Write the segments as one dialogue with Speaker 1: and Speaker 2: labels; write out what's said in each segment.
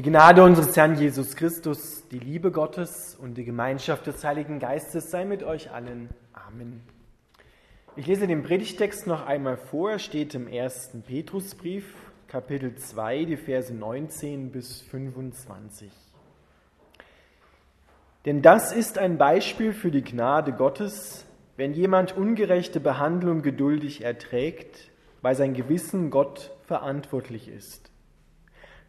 Speaker 1: Die Gnade unseres Herrn Jesus Christus, die Liebe Gottes und die Gemeinschaft des Heiligen Geistes sei mit euch allen. Amen. Ich lese den Predigtext noch einmal vor. Er steht im ersten Petrusbrief, Kapitel 2, die Verse 19 bis 25. Denn das ist ein Beispiel für die Gnade Gottes, wenn jemand ungerechte Behandlung geduldig erträgt, weil sein Gewissen Gott verantwortlich ist.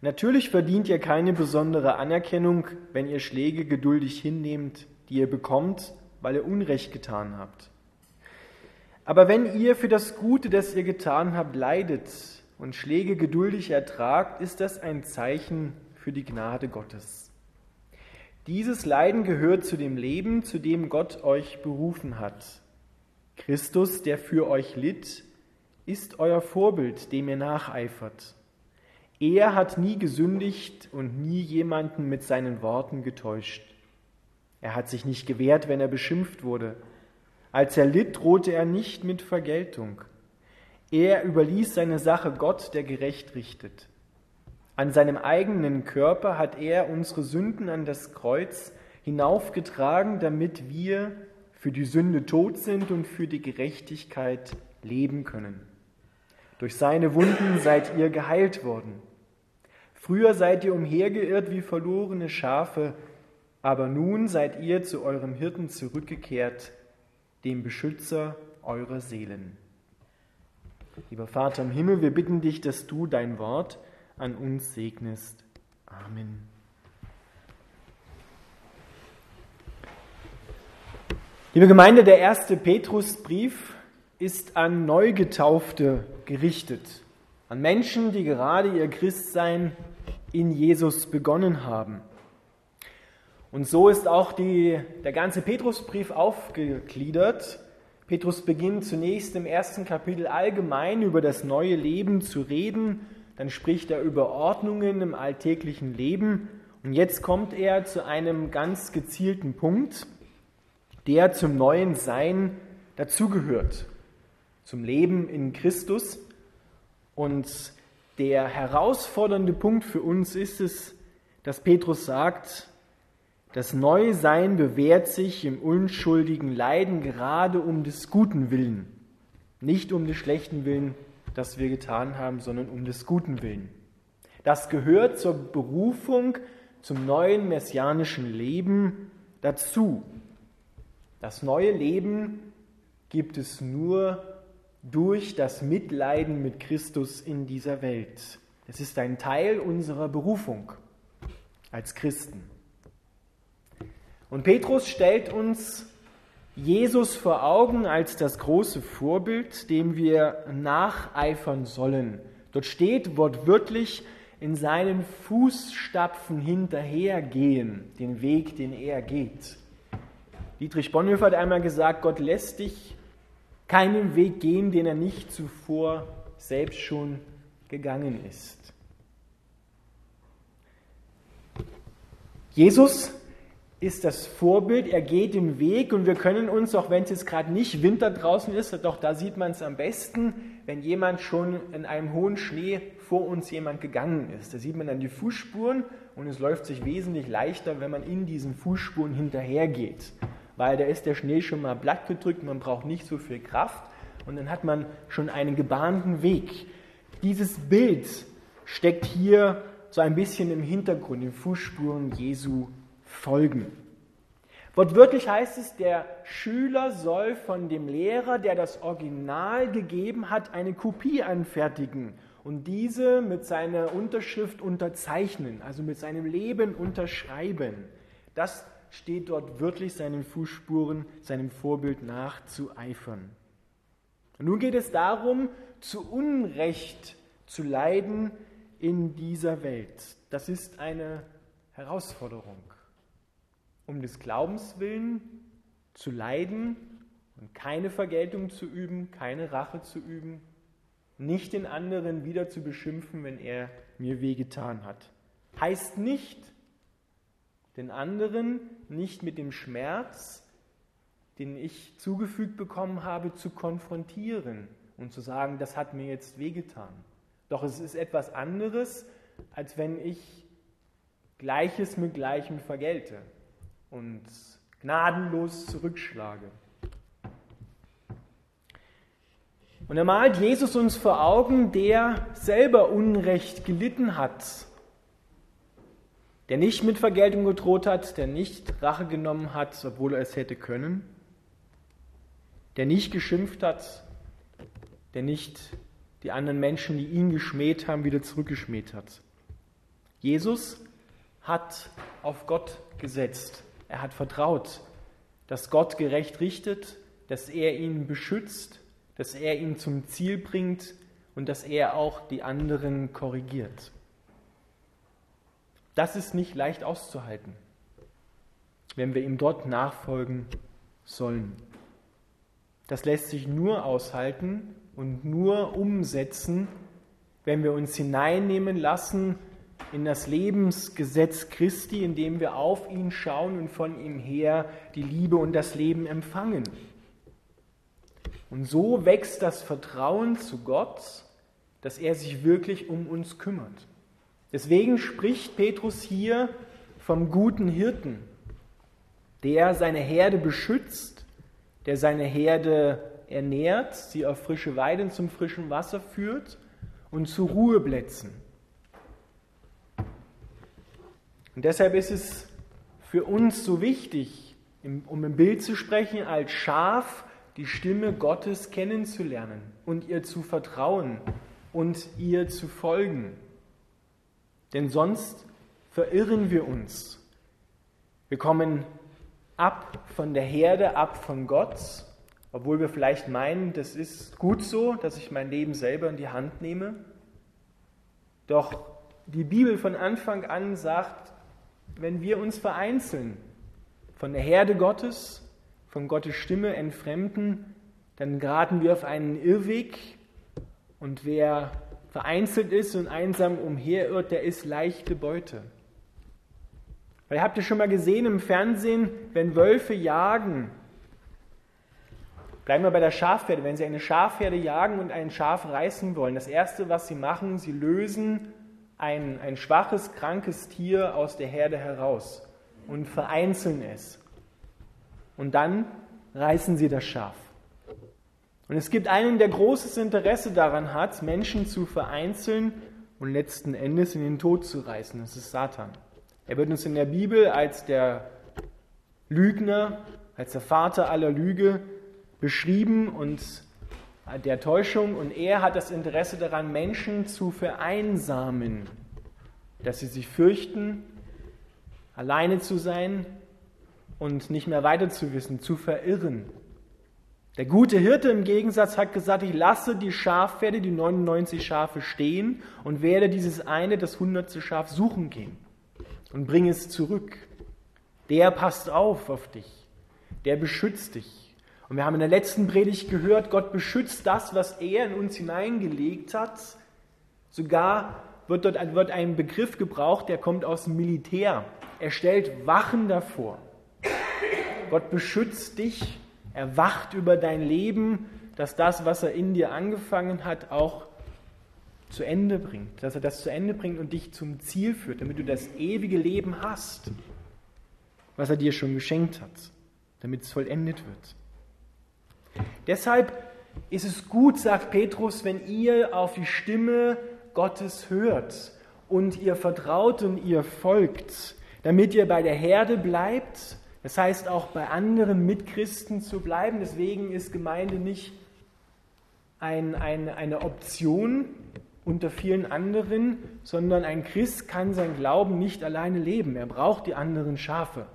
Speaker 1: Natürlich verdient ihr keine besondere Anerkennung, wenn ihr Schläge geduldig hinnehmt, die ihr bekommt, weil ihr Unrecht getan habt. Aber wenn ihr für das Gute, das ihr getan habt, leidet und Schläge geduldig ertragt, ist das ein Zeichen für die Gnade Gottes. Dieses Leiden gehört zu dem Leben, zu dem Gott euch berufen hat. Christus, der für euch litt, ist euer Vorbild, dem ihr nacheifert. Er hat nie gesündigt und nie jemanden mit seinen Worten getäuscht. Er hat sich nicht gewehrt, wenn er beschimpft wurde. Als er litt, drohte er nicht mit Vergeltung. Er überließ seine Sache Gott, der gerecht richtet. An seinem eigenen Körper hat er unsere Sünden an das Kreuz hinaufgetragen, damit wir für die Sünde tot sind und für die Gerechtigkeit leben können. Durch seine Wunden seid ihr geheilt worden. Früher seid ihr umhergeirrt wie verlorene Schafe, aber nun seid ihr zu eurem Hirten zurückgekehrt, dem Beschützer eurer Seelen. Lieber Vater im Himmel, wir bitten dich, dass du dein Wort an uns segnest. Amen. Liebe Gemeinde, der erste Petrusbrief ist an Neugetaufte gerichtet, an Menschen, die gerade ihr Christsein in Jesus begonnen haben. Und so ist auch die, der ganze Petrusbrief aufgegliedert. Petrus beginnt zunächst im ersten Kapitel allgemein über das neue Leben zu reden, dann spricht er über Ordnungen im alltäglichen Leben und jetzt kommt er zu einem ganz gezielten Punkt, der zum neuen Sein dazugehört, zum Leben in Christus. Und der herausfordernde Punkt für uns ist es, dass Petrus sagt, das Neusein bewährt sich im unschuldigen Leiden gerade um des guten Willen, nicht um des schlechten Willen, das wir getan haben, sondern um des guten Willen. Das gehört zur Berufung zum neuen messianischen Leben dazu. Das neue Leben gibt es nur durch das Mitleiden mit Christus in dieser Welt. Es ist ein Teil unserer Berufung als Christen. Und Petrus stellt uns Jesus vor Augen als das große Vorbild, dem wir nacheifern sollen. Dort steht wortwörtlich in seinen Fußstapfen hinterhergehen, den Weg, den er geht. Dietrich Bonhoeffer hat einmal gesagt, Gott lässt dich keinen Weg gehen, den er nicht zuvor selbst schon gegangen ist. Jesus ist das Vorbild, er geht den Weg und wir können uns, auch wenn es jetzt gerade nicht Winter draußen ist, doch da sieht man es am besten, wenn jemand schon in einem hohen Schnee vor uns jemand gegangen ist. Da sieht man dann die Fußspuren und es läuft sich wesentlich leichter, wenn man in diesen Fußspuren hinterhergeht weil da ist der Schnee schon mal blatt gedrückt, man braucht nicht so viel Kraft und dann hat man schon einen gebahnten Weg. Dieses Bild steckt hier so ein bisschen im Hintergrund, in Fußspuren Jesu folgen. Wortwörtlich heißt es, der Schüler soll von dem Lehrer, der das Original gegeben hat, eine Kopie anfertigen und diese mit seiner Unterschrift unterzeichnen, also mit seinem Leben unterschreiben. Das steht dort wirklich seinen Fußspuren, seinem Vorbild nachzueifern. Und nun geht es darum, zu Unrecht zu leiden in dieser Welt. Das ist eine Herausforderung. Um des Glaubens willen zu leiden und keine Vergeltung zu üben, keine Rache zu üben, nicht den anderen wieder zu beschimpfen, wenn er mir wehgetan hat. Heißt nicht, den anderen nicht mit dem Schmerz, den ich zugefügt bekommen habe, zu konfrontieren und zu sagen, das hat mir jetzt wehgetan. Doch es ist etwas anderes, als wenn ich Gleiches mit Gleichem vergelte und gnadenlos zurückschlage. Und er malt Jesus uns vor Augen, der selber Unrecht gelitten hat, der nicht mit Vergeltung gedroht hat, der nicht Rache genommen hat, obwohl er es hätte können, der nicht geschimpft hat, der nicht die anderen Menschen, die ihn geschmäht haben, wieder zurückgeschmäht hat. Jesus hat auf Gott gesetzt. Er hat vertraut, dass Gott gerecht richtet, dass er ihn beschützt, dass er ihn zum Ziel bringt und dass er auch die anderen korrigiert. Das ist nicht leicht auszuhalten, wenn wir ihm dort nachfolgen sollen. Das lässt sich nur aushalten und nur umsetzen, wenn wir uns hineinnehmen lassen in das Lebensgesetz Christi, indem wir auf ihn schauen und von ihm her die Liebe und das Leben empfangen. Und so wächst das Vertrauen zu Gott, dass er sich wirklich um uns kümmert. Deswegen spricht Petrus hier vom guten Hirten, der seine Herde beschützt, der seine Herde ernährt, sie auf frische Weiden zum frischen Wasser führt und zu Ruheplätzen. Und deshalb ist es für uns so wichtig, um im Bild zu sprechen, als Schaf die Stimme Gottes kennenzulernen und ihr zu vertrauen und ihr zu folgen. Denn sonst verirren wir uns. Wir kommen ab von der Herde, ab von Gott, obwohl wir vielleicht meinen, das ist gut so, dass ich mein Leben selber in die Hand nehme. Doch die Bibel von Anfang an sagt, wenn wir uns vereinzeln von der Herde Gottes, von Gottes Stimme entfremden, dann geraten wir auf einen Irrweg und wer vereinzelt ist und einsam umherirrt, der ist leichte Beute. Weil ihr habt ja schon mal gesehen im Fernsehen, wenn Wölfe jagen, bleiben wir bei der Schafherde, wenn sie eine Schafherde jagen und ein Schaf reißen wollen, das Erste, was sie machen, sie lösen ein, ein schwaches, krankes Tier aus der Herde heraus und vereinzeln es. Und dann reißen sie das Schaf. Und es gibt einen, der großes Interesse daran hat, Menschen zu vereinzeln und letzten Endes in den Tod zu reißen. Das ist Satan. Er wird uns in der Bibel als der Lügner, als der Vater aller Lüge beschrieben und der Täuschung. Und er hat das Interesse daran, Menschen zu vereinsamen, dass sie sich fürchten, alleine zu sein und nicht mehr weiter zu wissen, zu verirren. Der gute Hirte im Gegensatz hat gesagt, ich lasse die Schafpferde, die 99 Schafe stehen und werde dieses eine, das hundertste Schaf suchen gehen und bringe es zurück. Der passt auf auf dich, der beschützt dich. Und wir haben in der letzten Predigt gehört, Gott beschützt das, was er in uns hineingelegt hat. Sogar wird dort wird ein Begriff gebraucht, der kommt aus dem Militär. Er stellt Wachen davor. Gott beschützt dich er wacht über dein Leben, dass das, was er in dir angefangen hat, auch zu Ende bringt. Dass er das zu Ende bringt und dich zum Ziel führt, damit du das ewige Leben hast, was er dir schon geschenkt hat, damit es vollendet wird. Deshalb ist es gut, sagt Petrus, wenn ihr auf die Stimme Gottes hört und ihr vertraut und ihr folgt, damit ihr bei der Herde bleibt das heißt auch bei anderen Mitchristen zu bleiben. Deswegen ist Gemeinde nicht ein, ein, eine Option unter vielen anderen, sondern ein Christ kann sein Glauben nicht alleine leben. Er braucht die anderen Schafe.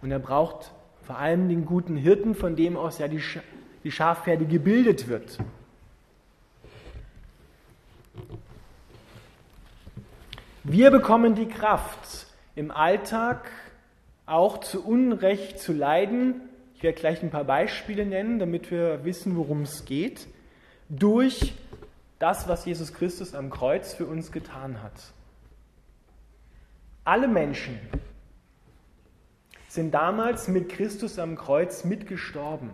Speaker 1: Und er braucht vor allem den guten Hirten, von dem aus ja die, Sch die Schafherde gebildet wird. Wir bekommen die Kraft im Alltag auch zu Unrecht zu leiden. Ich werde gleich ein paar Beispiele nennen, damit wir wissen, worum es geht. Durch das, was Jesus Christus am Kreuz für uns getan hat. Alle Menschen sind damals mit Christus am Kreuz mitgestorben.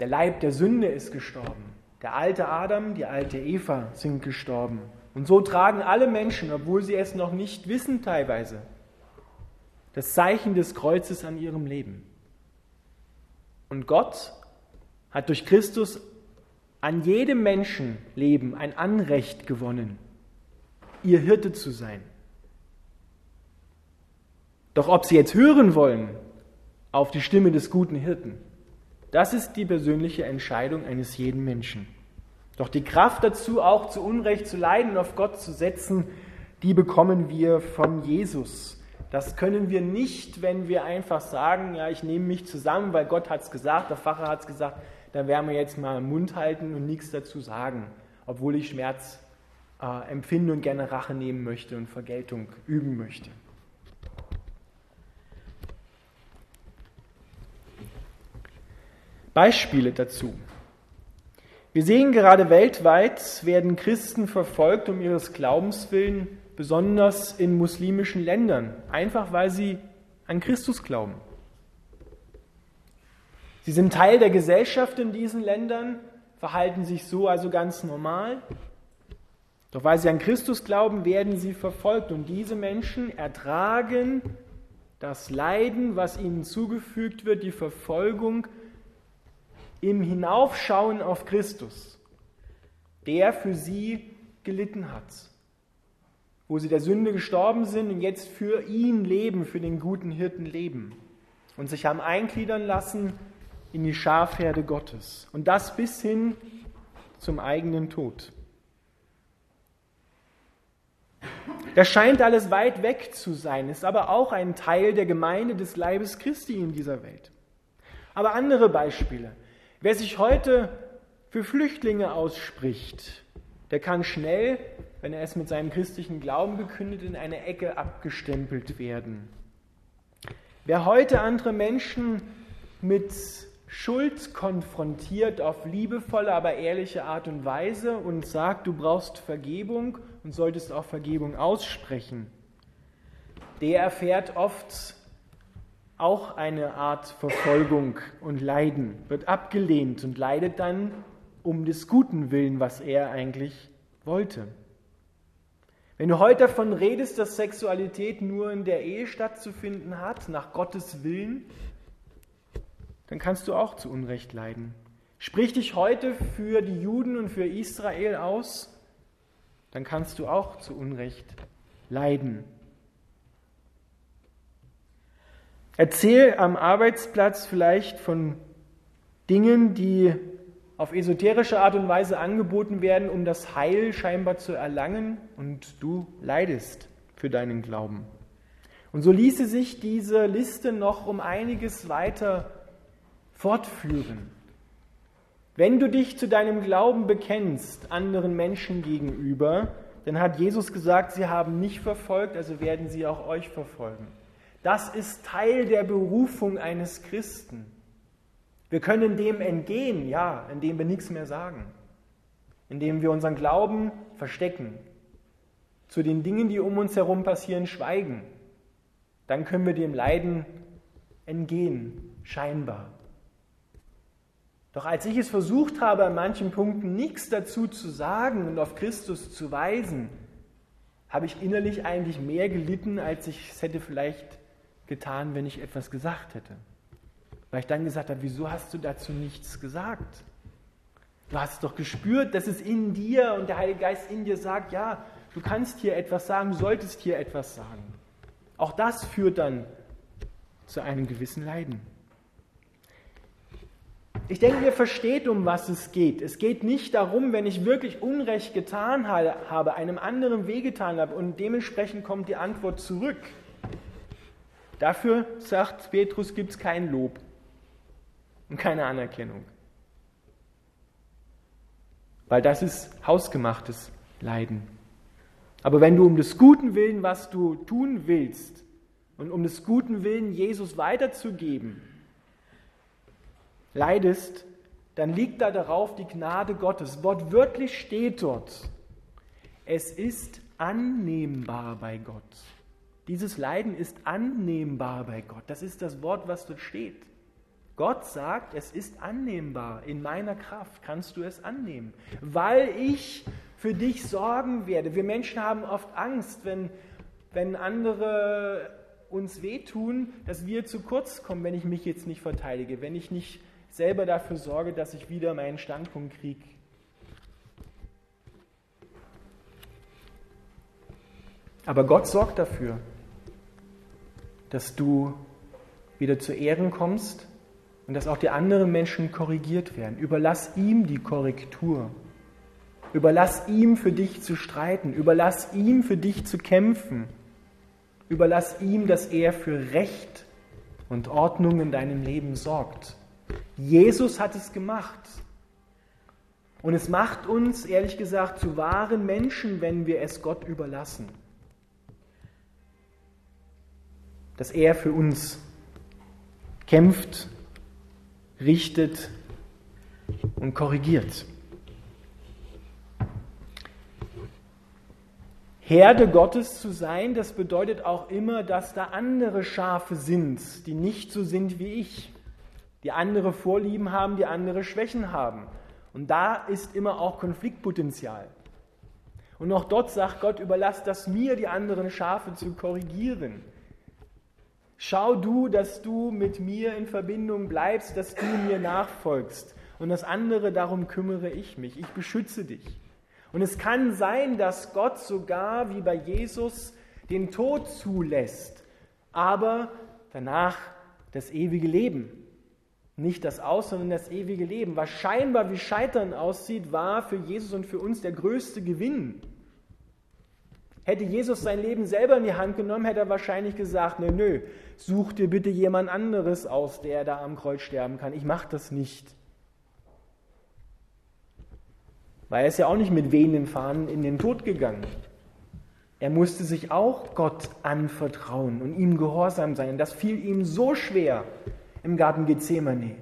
Speaker 1: Der Leib der Sünde ist gestorben. Der alte Adam, die alte Eva sind gestorben. Und so tragen alle Menschen, obwohl sie es noch nicht wissen teilweise, das Zeichen des Kreuzes an ihrem Leben. Und Gott hat durch Christus an jedem Menschenleben ein Anrecht gewonnen, ihr Hirte zu sein. Doch ob sie jetzt hören wollen auf die Stimme des guten Hirten, das ist die persönliche Entscheidung eines jeden Menschen. Doch die Kraft dazu, auch zu Unrecht zu leiden und auf Gott zu setzen, die bekommen wir von Jesus. Das können wir nicht, wenn wir einfach sagen, ja, ich nehme mich zusammen, weil Gott hat es gesagt, der Pfarrer hat es gesagt, dann werden wir jetzt mal Mund halten und nichts dazu sagen, obwohl ich Schmerz äh, empfinde und gerne Rache nehmen möchte und Vergeltung üben möchte. Beispiele dazu. Wir sehen gerade weltweit werden Christen verfolgt um ihres Glaubens willen, besonders in muslimischen Ländern, einfach weil sie an Christus glauben. Sie sind Teil der Gesellschaft in diesen Ländern, verhalten sich so also ganz normal. Doch weil sie an Christus glauben, werden sie verfolgt und diese Menschen ertragen das Leiden, was ihnen zugefügt wird, die Verfolgung im Hinaufschauen auf Christus, der für sie gelitten hat, wo sie der Sünde gestorben sind und jetzt für ihn leben, für den guten Hirten leben und sich haben eingliedern lassen in die Schafherde Gottes und das bis hin zum eigenen Tod. Das scheint alles weit weg zu sein, ist aber auch ein Teil der Gemeinde des Leibes Christi in dieser Welt. Aber andere Beispiele. Wer sich heute für Flüchtlinge ausspricht, der kann schnell, wenn er es mit seinem christlichen Glauben bekündet, in eine Ecke abgestempelt werden. Wer heute andere Menschen mit Schuld konfrontiert auf liebevolle, aber ehrliche Art und Weise und sagt, du brauchst Vergebung und solltest auch Vergebung aussprechen, der erfährt oft auch eine Art Verfolgung und Leiden, wird abgelehnt und leidet dann um des Guten willen, was er eigentlich wollte. Wenn du heute davon redest, dass Sexualität nur in der Ehe stattzufinden hat, nach Gottes Willen, dann kannst du auch zu Unrecht leiden. Sprich dich heute für die Juden und für Israel aus, dann kannst du auch zu Unrecht leiden. Erzähl am Arbeitsplatz vielleicht von Dingen, die auf esoterische Art und Weise angeboten werden, um das Heil scheinbar zu erlangen und du leidest für deinen Glauben. Und so ließe sich diese Liste noch um einiges weiter fortführen. Wenn du dich zu deinem Glauben bekennst, anderen Menschen gegenüber, dann hat Jesus gesagt, sie haben mich verfolgt, also werden sie auch euch verfolgen. Das ist Teil der Berufung eines Christen. Wir können dem entgehen, ja, indem wir nichts mehr sagen, indem wir unseren Glauben verstecken, zu den Dingen, die um uns herum passieren, schweigen. Dann können wir dem Leiden entgehen, scheinbar. Doch als ich es versucht habe, an manchen Punkten nichts dazu zu sagen und auf Christus zu weisen, habe ich innerlich eigentlich mehr gelitten, als ich es hätte vielleicht getan, wenn ich etwas gesagt hätte. Weil ich dann gesagt habe, wieso hast du dazu nichts gesagt? Du hast doch gespürt, dass es in dir und der Heilige Geist in dir sagt, ja, du kannst hier etwas sagen, du solltest hier etwas sagen. Auch das führt dann zu einem gewissen Leiden. Ich denke, ihr versteht, um was es geht. Es geht nicht darum, wenn ich wirklich Unrecht getan habe, einem anderen wehgetan habe und dementsprechend kommt die Antwort zurück. Dafür, sagt Petrus, gibt es kein Lob und keine Anerkennung. Weil das ist hausgemachtes Leiden. Aber wenn du um des guten Willen, was du tun willst, und um des guten Willen, Jesus weiterzugeben, leidest, dann liegt da darauf die Gnade Gottes. Wortwörtlich steht dort, es ist annehmbar bei Gott. Dieses Leiden ist annehmbar bei Gott. Das ist das Wort, was dort steht. Gott sagt, es ist annehmbar. In meiner Kraft kannst du es annehmen, weil ich für dich sorgen werde. Wir Menschen haben oft Angst, wenn, wenn andere uns wehtun, dass wir zu kurz kommen, wenn ich mich jetzt nicht verteidige, wenn ich nicht selber dafür sorge, dass ich wieder meinen Standpunkt kriege. Aber Gott sorgt dafür, dass du wieder zu Ehren kommst und dass auch die anderen Menschen korrigiert werden. Überlass ihm die Korrektur. Überlass ihm für dich zu streiten. Überlass ihm für dich zu kämpfen. Überlass ihm, dass er für Recht und Ordnung in deinem Leben sorgt. Jesus hat es gemacht. Und es macht uns, ehrlich gesagt, zu wahren Menschen, wenn wir es Gott überlassen. Dass er für uns kämpft, richtet und korrigiert. Herde Gottes zu sein, das bedeutet auch immer, dass da andere Schafe sind, die nicht so sind wie ich, die andere Vorlieben haben, die andere Schwächen haben. Und da ist immer auch Konfliktpotenzial. Und auch dort sagt Gott, überlass das mir, die anderen Schafe zu korrigieren. Schau du, dass du mit mir in Verbindung bleibst, dass du mir nachfolgst. Und das andere, darum kümmere ich mich. Ich beschütze dich. Und es kann sein, dass Gott sogar wie bei Jesus den Tod zulässt, aber danach das ewige Leben. Nicht das Aus, sondern das ewige Leben. Was scheinbar wie Scheitern aussieht, war für Jesus und für uns der größte Gewinn. Hätte Jesus sein Leben selber in die Hand genommen, hätte er wahrscheinlich gesagt, nö, nö, such dir bitte jemand anderes aus, der da am Kreuz sterben kann. Ich mache das nicht. Weil er ist ja auch nicht mit wehenden Fahnen in den Tod gegangen. Er musste sich auch Gott anvertrauen und ihm gehorsam sein. Und das fiel ihm so schwer im Garten Gethsemane,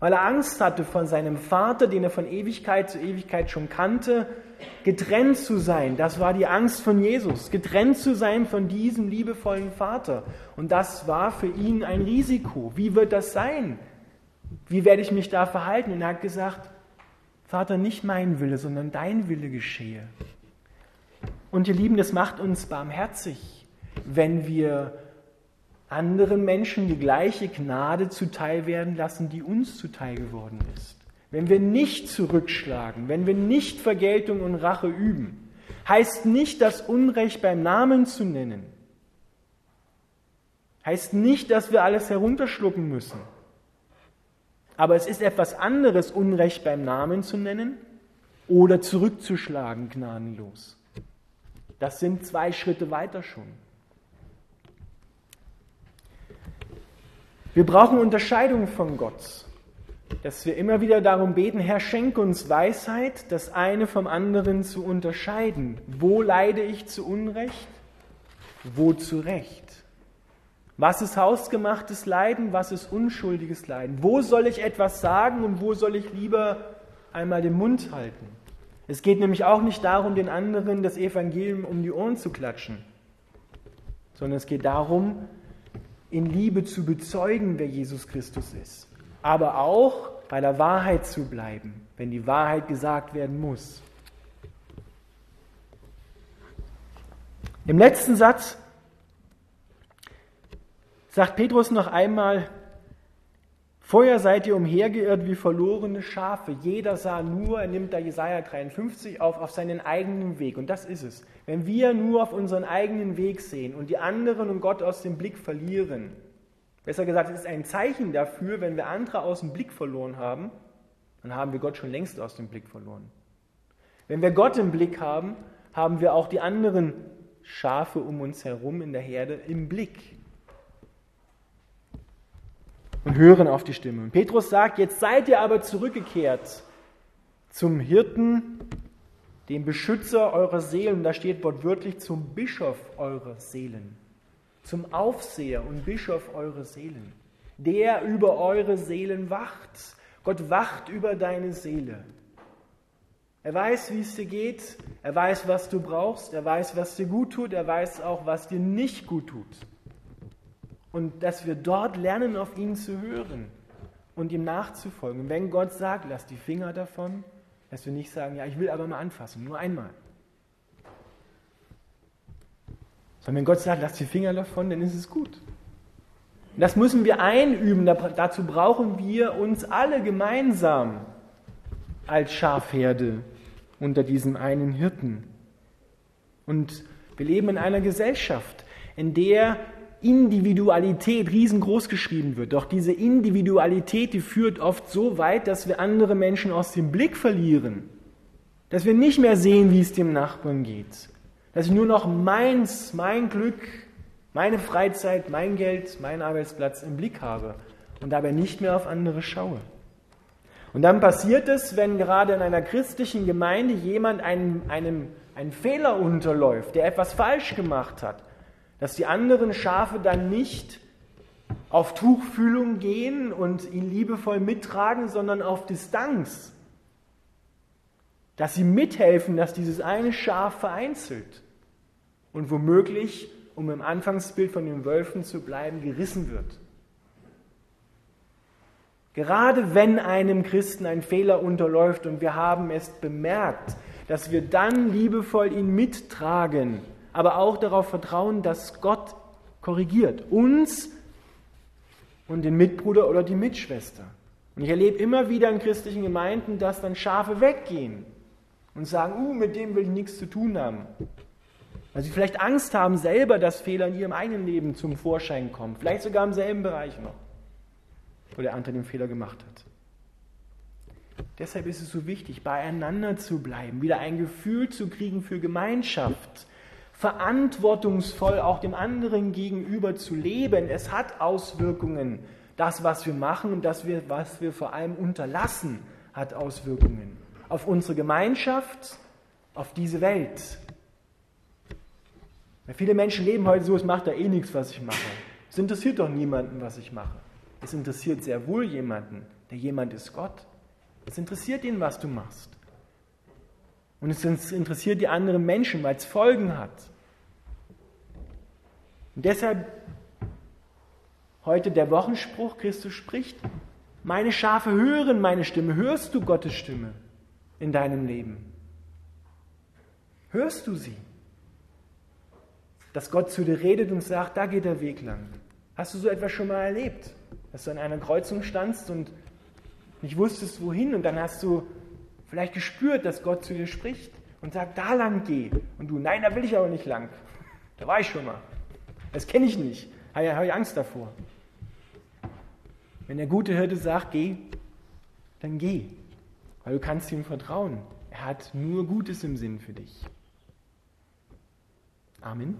Speaker 1: weil er Angst hatte von seinem Vater, den er von Ewigkeit zu Ewigkeit schon kannte, getrennt zu sein. Das war die Angst von Jesus, getrennt zu sein von diesem liebevollen Vater. Und das war für ihn ein Risiko. Wie wird das sein? Wie werde ich mich da verhalten? Und er hat gesagt, Vater, nicht mein Wille, sondern dein Wille geschehe. Und ihr Lieben, das macht uns barmherzig, wenn wir anderen Menschen die gleiche Gnade zuteil werden lassen, die uns zuteil geworden ist. Wenn wir nicht zurückschlagen, wenn wir nicht Vergeltung und Rache üben, heißt nicht das Unrecht beim Namen zu nennen. Heißt nicht, dass wir alles herunterschlucken müssen. Aber es ist etwas anderes, Unrecht beim Namen zu nennen oder zurückzuschlagen gnadenlos. Das sind zwei Schritte weiter schon. Wir brauchen Unterscheidung von Gott, dass wir immer wieder darum beten, Herr, schenk uns Weisheit, das eine vom anderen zu unterscheiden. Wo leide ich zu Unrecht? Wo zu Recht? Was ist hausgemachtes Leiden? Was ist unschuldiges Leiden? Wo soll ich etwas sagen und wo soll ich lieber einmal den Mund halten? Es geht nämlich auch nicht darum, den anderen das Evangelium um die Ohren zu klatschen, sondern es geht darum, in Liebe zu bezeugen, wer Jesus Christus ist. Aber auch bei der Wahrheit zu bleiben, wenn die Wahrheit gesagt werden muss. Im letzten Satz sagt Petrus noch einmal, Vorher seid ihr umhergeirrt wie verlorene Schafe. Jeder sah nur, er nimmt da Jesaja 53 auf, auf seinen eigenen Weg. Und das ist es. Wenn wir nur auf unseren eigenen Weg sehen und die anderen und Gott aus dem Blick verlieren, besser gesagt, es ist ein Zeichen dafür, wenn wir andere aus dem Blick verloren haben, dann haben wir Gott schon längst aus dem Blick verloren. Wenn wir Gott im Blick haben, haben wir auch die anderen Schafe um uns herum in der Herde im Blick und hören auf die Stimme. Und Petrus sagt, jetzt seid ihr aber zurückgekehrt zum Hirten, dem Beschützer eurer Seelen, da steht wortwörtlich zum Bischof eurer Seelen, zum Aufseher und Bischof eurer Seelen, der über eure Seelen wacht. Gott wacht über deine Seele. Er weiß, wie es dir geht, er weiß, was du brauchst, er weiß, was dir gut tut, er weiß auch, was dir nicht gut tut und dass wir dort lernen, auf ihn zu hören und ihm nachzufolgen. Und wenn Gott sagt, lass die Finger davon, dass wir nicht sagen, ja, ich will aber mal anfassen, nur einmal. Sondern wenn Gott sagt, lass die Finger davon, dann ist es gut. Das müssen wir einüben. Dazu brauchen wir uns alle gemeinsam als Schafherde unter diesem einen Hirten. Und wir leben in einer Gesellschaft, in der Individualität riesengroß geschrieben wird. Doch diese Individualität, die führt oft so weit, dass wir andere Menschen aus dem Blick verlieren. Dass wir nicht mehr sehen, wie es dem Nachbarn geht. Dass ich nur noch meins, mein Glück, meine Freizeit, mein Geld, mein Arbeitsplatz im Blick habe und dabei nicht mehr auf andere schaue. Und dann passiert es, wenn gerade in einer christlichen Gemeinde jemand einen, einem, einen Fehler unterläuft, der etwas falsch gemacht hat, dass die anderen Schafe dann nicht auf Tuchfühlung gehen und ihn liebevoll mittragen, sondern auf Distanz. Dass sie mithelfen, dass dieses eine Schaf vereinzelt und womöglich, um im Anfangsbild von den Wölfen zu bleiben, gerissen wird. Gerade wenn einem Christen ein Fehler unterläuft und wir haben es bemerkt, dass wir dann liebevoll ihn mittragen, aber auch darauf vertrauen, dass Gott korrigiert uns und den Mitbruder oder die Mitschwester. Und ich erlebe immer wieder in christlichen Gemeinden, dass dann Schafe weggehen und sagen, uh, mit dem will ich nichts zu tun haben. Weil sie vielleicht Angst haben selber, dass Fehler in ihrem eigenen Leben zum Vorschein kommen. Vielleicht sogar im selben Bereich noch wo der andere den Fehler gemacht hat. Deshalb ist es so wichtig, beieinander zu bleiben, wieder ein Gefühl zu kriegen für Gemeinschaft, verantwortungsvoll auch dem anderen gegenüber zu leben. Es hat Auswirkungen. Das, was wir machen und das, was wir vor allem unterlassen, hat Auswirkungen auf unsere Gemeinschaft, auf diese Welt. Weil viele Menschen leben heute so, es macht da eh nichts, was ich mache. Es interessiert doch niemanden, was ich mache. Es interessiert sehr wohl jemanden. Der jemand ist Gott. Es interessiert ihn, was du machst. Und es interessiert die anderen Menschen, weil es Folgen hat. Und deshalb heute der Wochenspruch, Christus spricht, meine Schafe hören meine Stimme. Hörst du Gottes Stimme in deinem Leben? Hörst du sie? Dass Gott zu dir redet und sagt, da geht der Weg lang. Hast du so etwas schon mal erlebt? dass du an einer Kreuzung standst und nicht wusstest, wohin, und dann hast du vielleicht gespürt, dass Gott zu dir spricht und sagt, da lang geh. Und du, nein, da will ich aber nicht lang. Da war ich schon mal. Das kenne ich nicht. Da habe ich Angst davor. Wenn der gute Hirte sagt, geh, dann geh. Weil du kannst ihm vertrauen. Er hat nur Gutes im Sinn für dich. Amen.